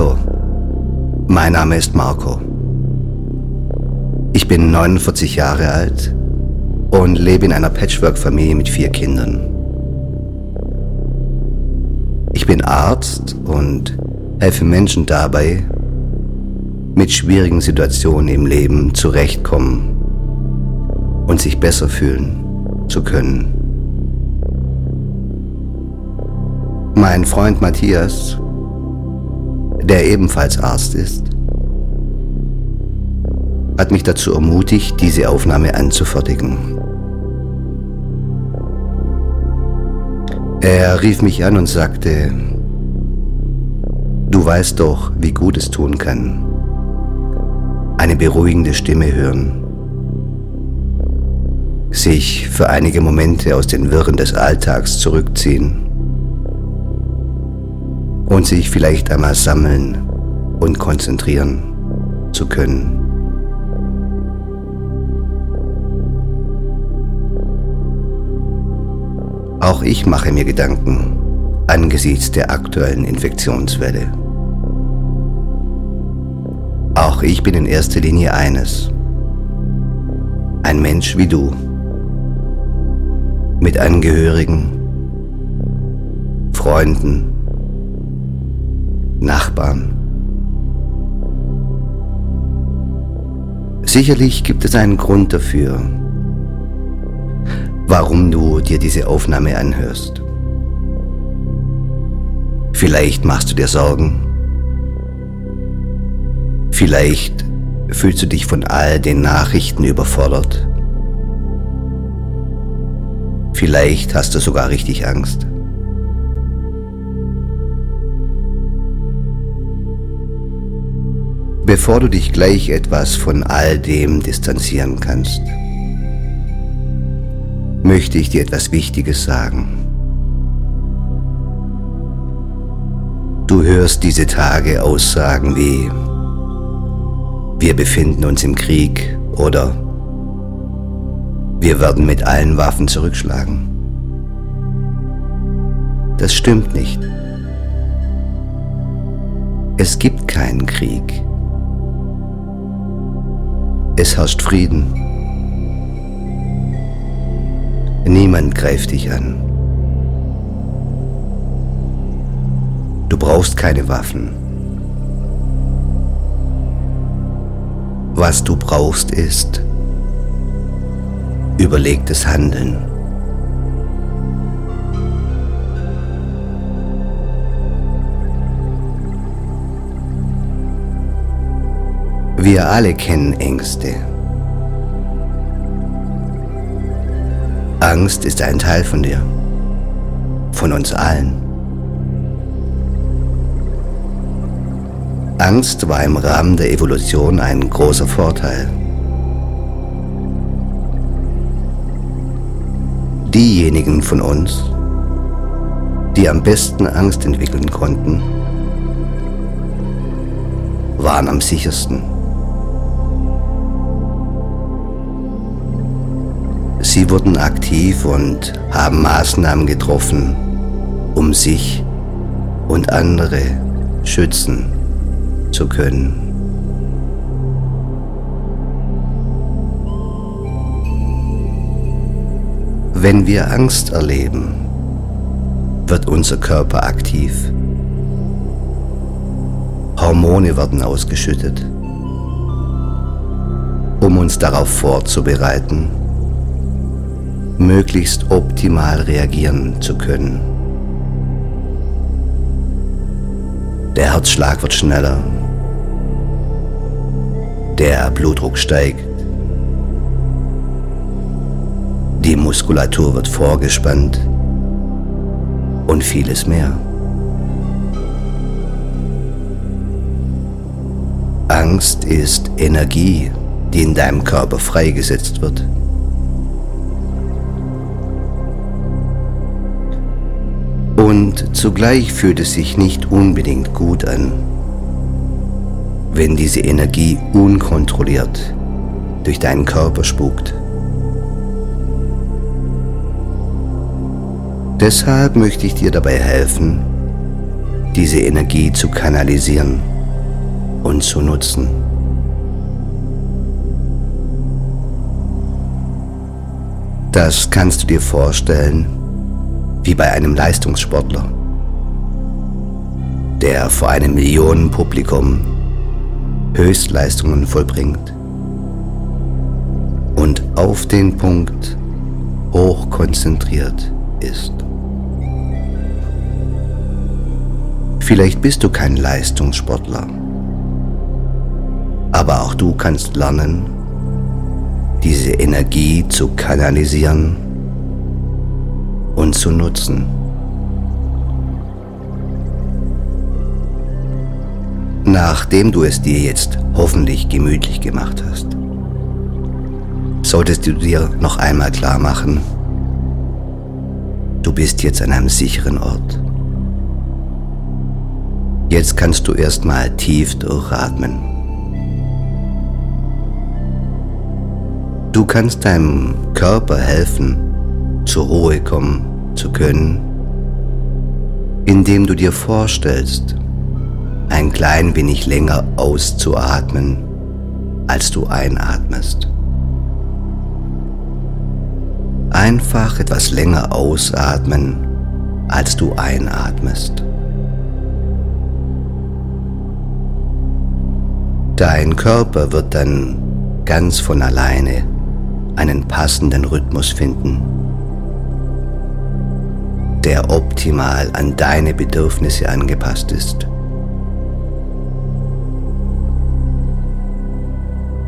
Hallo, mein Name ist Marco. Ich bin 49 Jahre alt und lebe in einer Patchwork-Familie mit vier Kindern. Ich bin Arzt und helfe Menschen dabei, mit schwierigen Situationen im Leben zurechtkommen und sich besser fühlen zu können. Mein Freund Matthias, der ebenfalls Arzt ist, hat mich dazu ermutigt, diese Aufnahme anzufertigen. Er rief mich an und sagte, du weißt doch, wie gut es tun kann, eine beruhigende Stimme hören, sich für einige Momente aus den Wirren des Alltags zurückziehen und sich vielleicht einmal sammeln und konzentrieren zu können. Auch ich mache mir Gedanken angesichts der aktuellen Infektionswelle. Auch ich bin in erster Linie eines. Ein Mensch wie du. Mit Angehörigen, Freunden, Nachbarn. Sicherlich gibt es einen Grund dafür, warum du dir diese Aufnahme anhörst. Vielleicht machst du dir Sorgen. Vielleicht fühlst du dich von all den Nachrichten überfordert. Vielleicht hast du sogar richtig Angst. Bevor du dich gleich etwas von all dem distanzieren kannst, möchte ich dir etwas Wichtiges sagen. Du hörst diese Tage Aussagen wie, wir befinden uns im Krieg oder wir werden mit allen Waffen zurückschlagen. Das stimmt nicht. Es gibt keinen Krieg. Es herrscht Frieden. Niemand greift dich an. Du brauchst keine Waffen. Was du brauchst ist überlegtes Handeln. Wir alle kennen Ängste. Angst ist ein Teil von dir, von uns allen. Angst war im Rahmen der Evolution ein großer Vorteil. Diejenigen von uns, die am besten Angst entwickeln konnten, waren am sichersten. Sie wurden aktiv und haben Maßnahmen getroffen, um sich und andere schützen zu können. Wenn wir Angst erleben, wird unser Körper aktiv. Hormone werden ausgeschüttet, um uns darauf vorzubereiten, möglichst optimal reagieren zu können. Der Herzschlag wird schneller, der Blutdruck steigt, die Muskulatur wird vorgespannt und vieles mehr. Angst ist Energie, die in deinem Körper freigesetzt wird. Und zugleich fühlt es sich nicht unbedingt gut an, wenn diese Energie unkontrolliert durch deinen Körper spukt. Deshalb möchte ich dir dabei helfen, diese Energie zu kanalisieren und zu nutzen. Das kannst du dir vorstellen wie bei einem Leistungssportler, der vor einem Millionenpublikum Höchstleistungen vollbringt und auf den Punkt hochkonzentriert ist. Vielleicht bist du kein Leistungssportler, aber auch du kannst lernen, diese Energie zu kanalisieren und zu nutzen. Nachdem du es dir jetzt hoffentlich gemütlich gemacht hast, solltest du dir noch einmal klar machen, du bist jetzt an einem sicheren Ort. Jetzt kannst du erstmal tief durchatmen. Du kannst deinem Körper helfen, zur Ruhe kommen zu können, indem du dir vorstellst, ein klein wenig länger auszuatmen, als du einatmest. Einfach etwas länger ausatmen, als du einatmest. Dein Körper wird dann ganz von alleine einen passenden Rhythmus finden, der optimal an deine Bedürfnisse angepasst ist.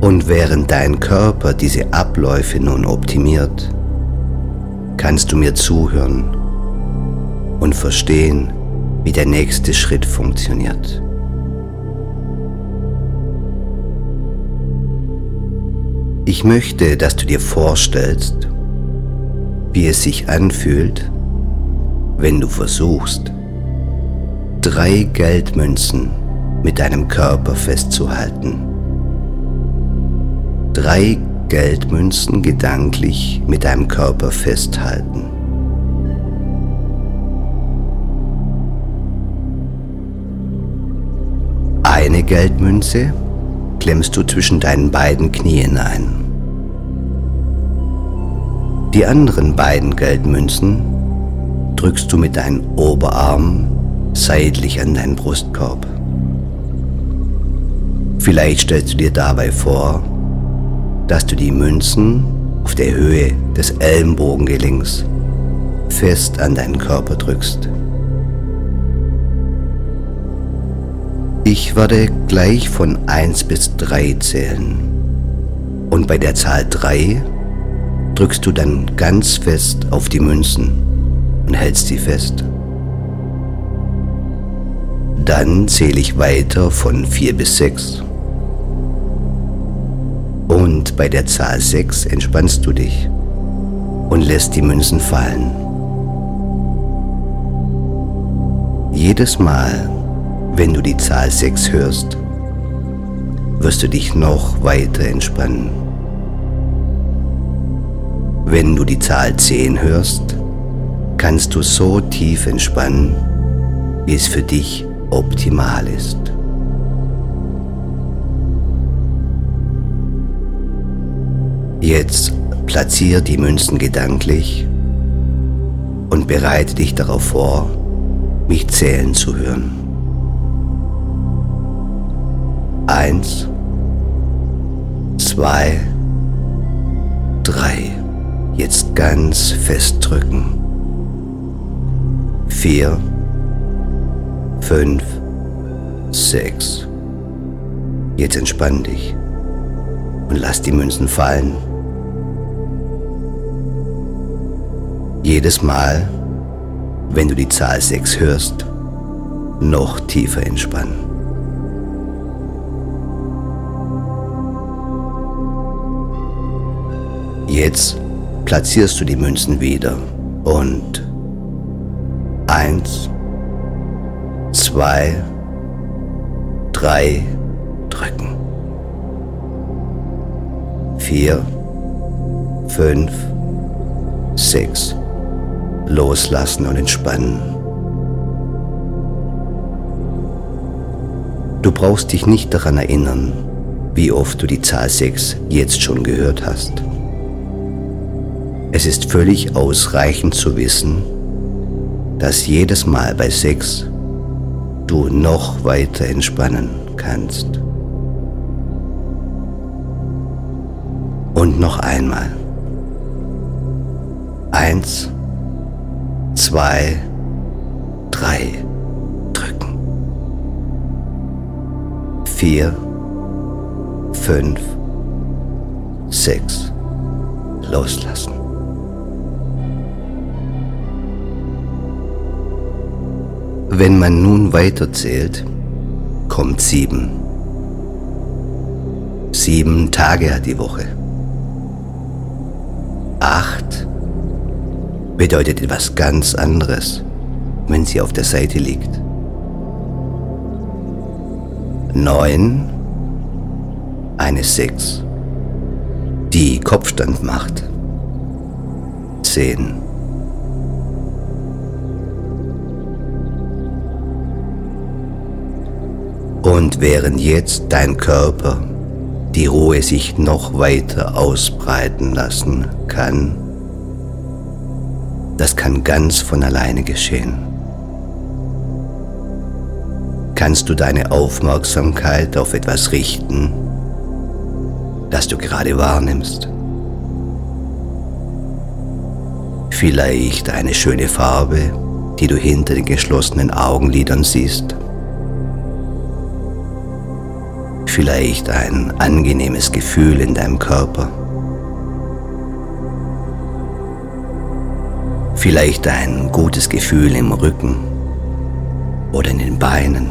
Und während dein Körper diese Abläufe nun optimiert, kannst du mir zuhören und verstehen, wie der nächste Schritt funktioniert. Ich möchte, dass du dir vorstellst, wie es sich anfühlt, wenn du versuchst, drei Geldmünzen mit deinem Körper festzuhalten. Drei Geldmünzen gedanklich mit deinem Körper festhalten. Eine Geldmünze klemmst du zwischen deinen beiden Knien ein. Die anderen beiden Geldmünzen drückst du mit deinen Oberarmen seitlich an deinen Brustkorb. Vielleicht stellst du dir dabei vor, dass du die Münzen auf der Höhe des Ellenbogengelenks fest an deinen Körper drückst. Ich werde gleich von 1 bis 3 zählen. Und bei der Zahl 3 drückst du dann ganz fest auf die Münzen und hältst sie fest. Dann zähle ich weiter von 4 bis 6. Und bei der Zahl 6 entspannst du dich und lässt die Münzen fallen. Jedes Mal, wenn du die Zahl 6 hörst, wirst du dich noch weiter entspannen. Wenn du die Zahl 10 hörst, kannst du so tief entspannen, wie es für dich optimal ist. Jetzt platziere die Münzen gedanklich und bereite dich darauf vor, mich zählen zu hören. Eins, zwei, drei. Jetzt ganz fest drücken. Vier, fünf, sechs. Jetzt entspann dich und lass die Münzen fallen. Jedes Mal, wenn du die Zahl 6 hörst, noch tiefer entspannen. Jetzt platzierst du die Münzen wieder und eins, zwei, drei, drücken. Vier, fünf, sechs. Loslassen und entspannen. Du brauchst dich nicht daran erinnern, wie oft du die Zahl 6 jetzt schon gehört hast. Es ist völlig ausreichend zu wissen, dass jedes Mal bei 6 du noch weiter entspannen kannst. Und noch einmal. Eins, zwei, drei. Drücken. Vier, fünf, sechs. Loslassen. Wenn man nun weiterzählt, kommt sieben. Sieben Tage hat die Woche. Acht bedeutet etwas ganz anderes, wenn sie auf der Seite liegt. Neun, eine Sechs, die Kopfstand macht. Zehn. Und während jetzt dein Körper die Ruhe sich noch weiter ausbreiten lassen kann, das kann ganz von alleine geschehen. Kannst du deine Aufmerksamkeit auf etwas richten, das du gerade wahrnimmst? Vielleicht eine schöne Farbe, die du hinter den geschlossenen Augenlidern siehst? Vielleicht ein angenehmes Gefühl in deinem Körper. Vielleicht ein gutes Gefühl im Rücken oder in den Beinen.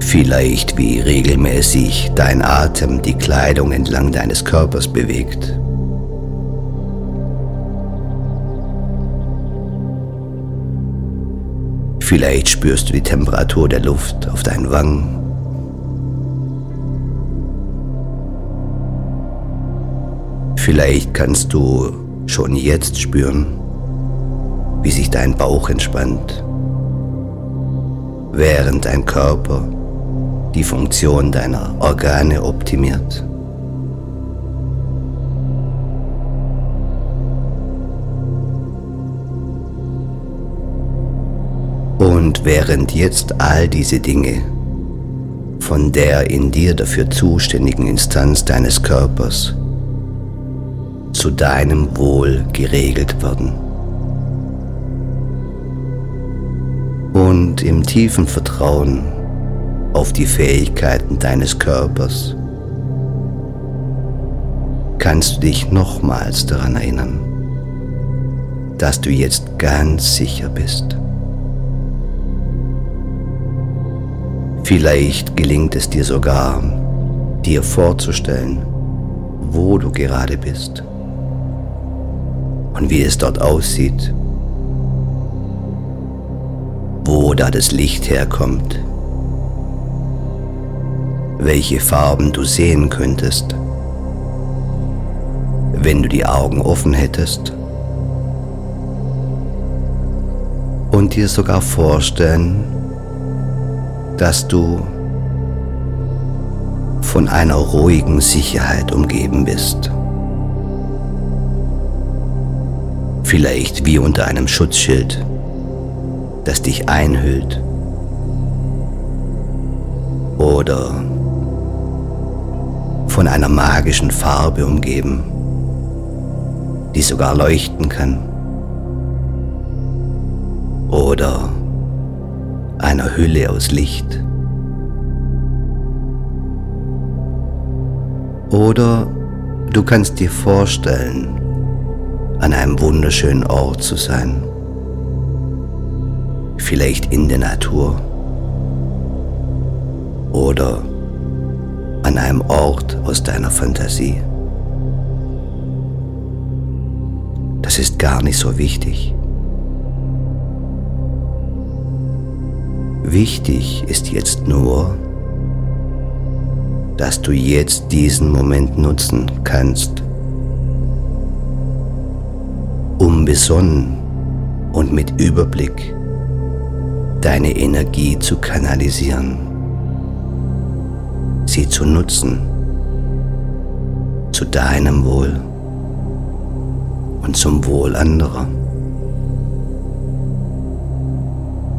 Vielleicht wie regelmäßig dein Atem die Kleidung entlang deines Körpers bewegt. Vielleicht spürst du die Temperatur der Luft auf deinen Wangen. Vielleicht kannst du schon jetzt spüren, wie sich dein Bauch entspannt, während dein Körper die Funktion deiner Organe optimiert. Und während jetzt all diese Dinge von der in dir dafür zuständigen Instanz deines Körpers zu deinem Wohl geregelt werden. Und im tiefen Vertrauen auf die Fähigkeiten deines Körpers kannst du dich nochmals daran erinnern, dass du jetzt ganz sicher bist. Vielleicht gelingt es dir sogar, dir vorzustellen, wo du gerade bist und wie es dort aussieht, wo da das Licht herkommt, welche Farben du sehen könntest, wenn du die Augen offen hättest und dir sogar vorstellen, dass du von einer ruhigen Sicherheit umgeben bist. Vielleicht wie unter einem Schutzschild, das dich einhüllt. Oder von einer magischen Farbe umgeben, die sogar leuchten kann. Oder einer Hülle aus Licht. Oder du kannst dir vorstellen, an einem wunderschönen Ort zu sein. Vielleicht in der Natur. Oder an einem Ort aus deiner Fantasie. Das ist gar nicht so wichtig. Wichtig ist jetzt nur, dass du jetzt diesen Moment nutzen kannst, um besonnen und mit Überblick deine Energie zu kanalisieren, sie zu nutzen, zu deinem Wohl und zum Wohl anderer.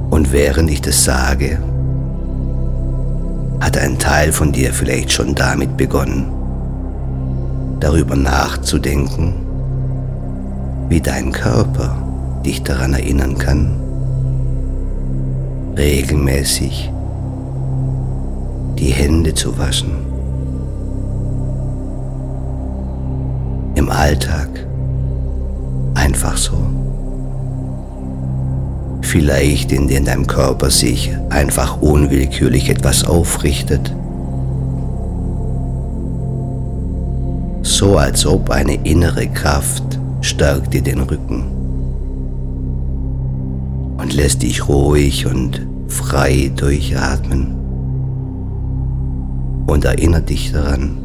Und während ich das sage, hat ein Teil von dir vielleicht schon damit begonnen, darüber nachzudenken, wie dein Körper dich daran erinnern kann, regelmäßig die Hände zu waschen. Im Alltag einfach so. Vielleicht in deinem Körper sich einfach unwillkürlich etwas aufrichtet. So als ob eine innere Kraft stärkt dir den Rücken und lässt dich ruhig und frei durchatmen und erinnert dich daran,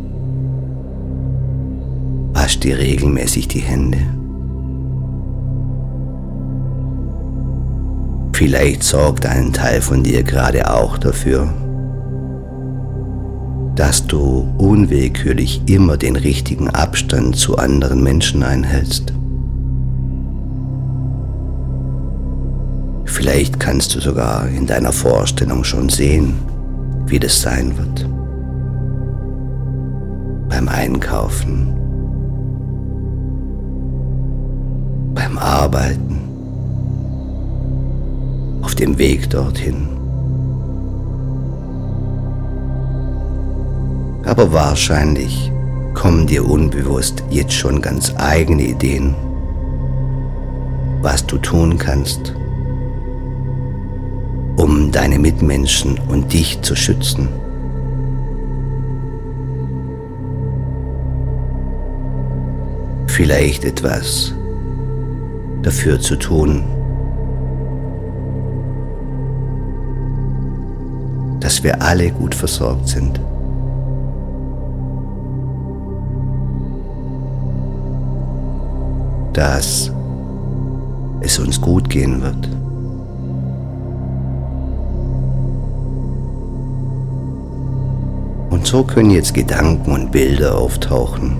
wasch dir regelmäßig die Hände. Vielleicht sorgt ein Teil von dir gerade auch dafür, dass du unwillkürlich immer den richtigen Abstand zu anderen Menschen einhältst. Vielleicht kannst du sogar in deiner Vorstellung schon sehen, wie das sein wird. Beim Einkaufen, beim Arbeiten, dem Weg dorthin. Aber wahrscheinlich kommen dir unbewusst jetzt schon ganz eigene Ideen, was du tun kannst, um deine Mitmenschen und dich zu schützen. Vielleicht etwas dafür zu tun, dass wir alle gut versorgt sind. Dass es uns gut gehen wird. Und so können jetzt Gedanken und Bilder auftauchen,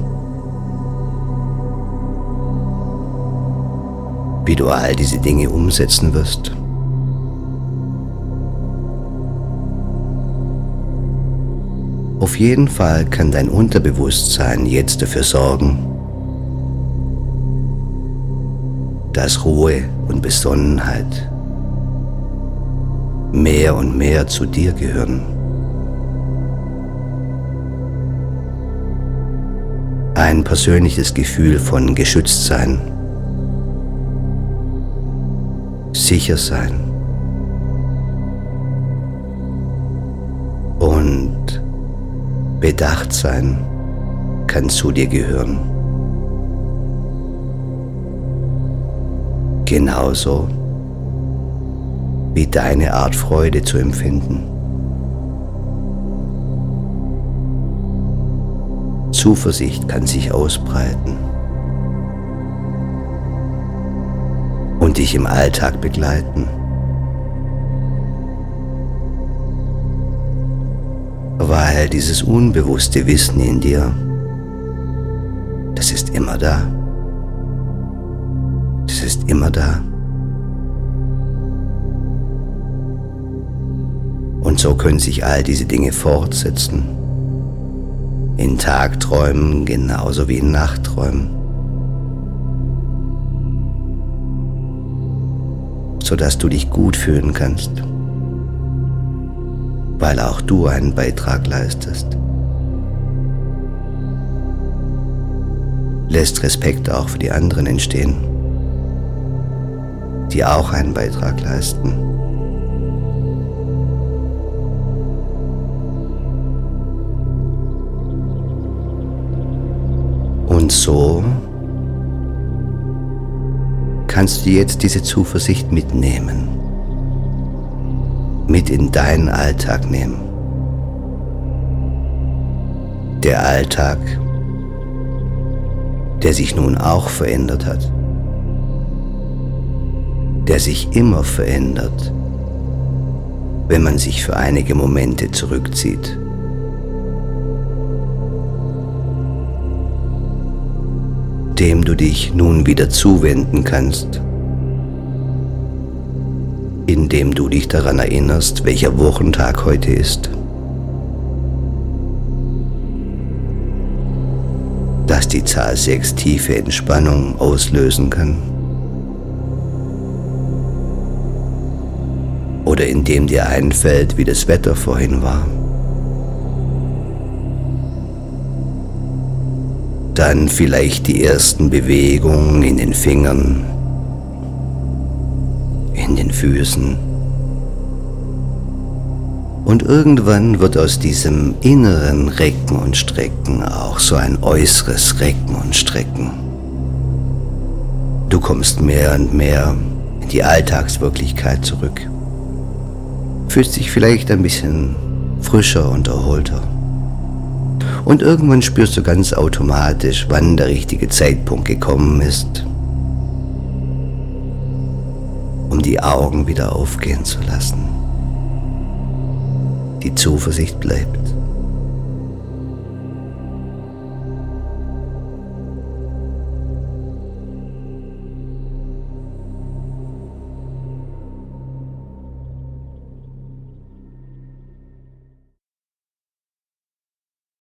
wie du all diese Dinge umsetzen wirst. Auf jeden Fall kann dein Unterbewusstsein jetzt dafür sorgen, dass Ruhe und Besonnenheit mehr und mehr zu dir gehören. ein persönliches Gefühl von Geschütztsein, sicher sein und bedacht sein kann zu dir gehören. Genauso wie deine Art Freude zu empfinden. Zuversicht kann sich ausbreiten und dich im Alltag begleiten. Weil dieses unbewusste Wissen in dir, das ist immer da. Das ist immer da. Und so können sich all diese Dinge fortsetzen in Tagträumen genauso wie in Nachtträumen. Sodass du dich gut fühlen kannst, weil auch du einen Beitrag leistest. Lässt Respekt auch für die anderen entstehen, die auch einen Beitrag leisten. Und so kannst du jetzt diese Zuversicht mitnehmen, mit in deinen Alltag nehmen. Der Alltag, der sich nun auch verändert hat, der sich immer verändert, wenn man sich für einige Momente zurückzieht. dem du dich nun wieder zuwenden kannst, indem du dich daran erinnerst, welcher Wochentag heute ist. Dass die Zahl 6 tiefe Entspannung auslösen kann. Oder indem dir einfällt, wie das Wetter vorhin war. Dann vielleicht die ersten Bewegungen in den Fingern, in den Füßen. Und irgendwann wird aus diesem inneren Recken und Strecken auch so ein äußeres Recken und Strecken. Du kommst mehr und mehr in die Alltagswirklichkeit zurück. Fühlst dich vielleicht ein bisschen frischer und erholter. Und irgendwann spürst du ganz automatisch, wann der richtige Zeitpunkt gekommen ist, um die Augen wieder aufgehen zu lassen. Die Zuversicht bleibt.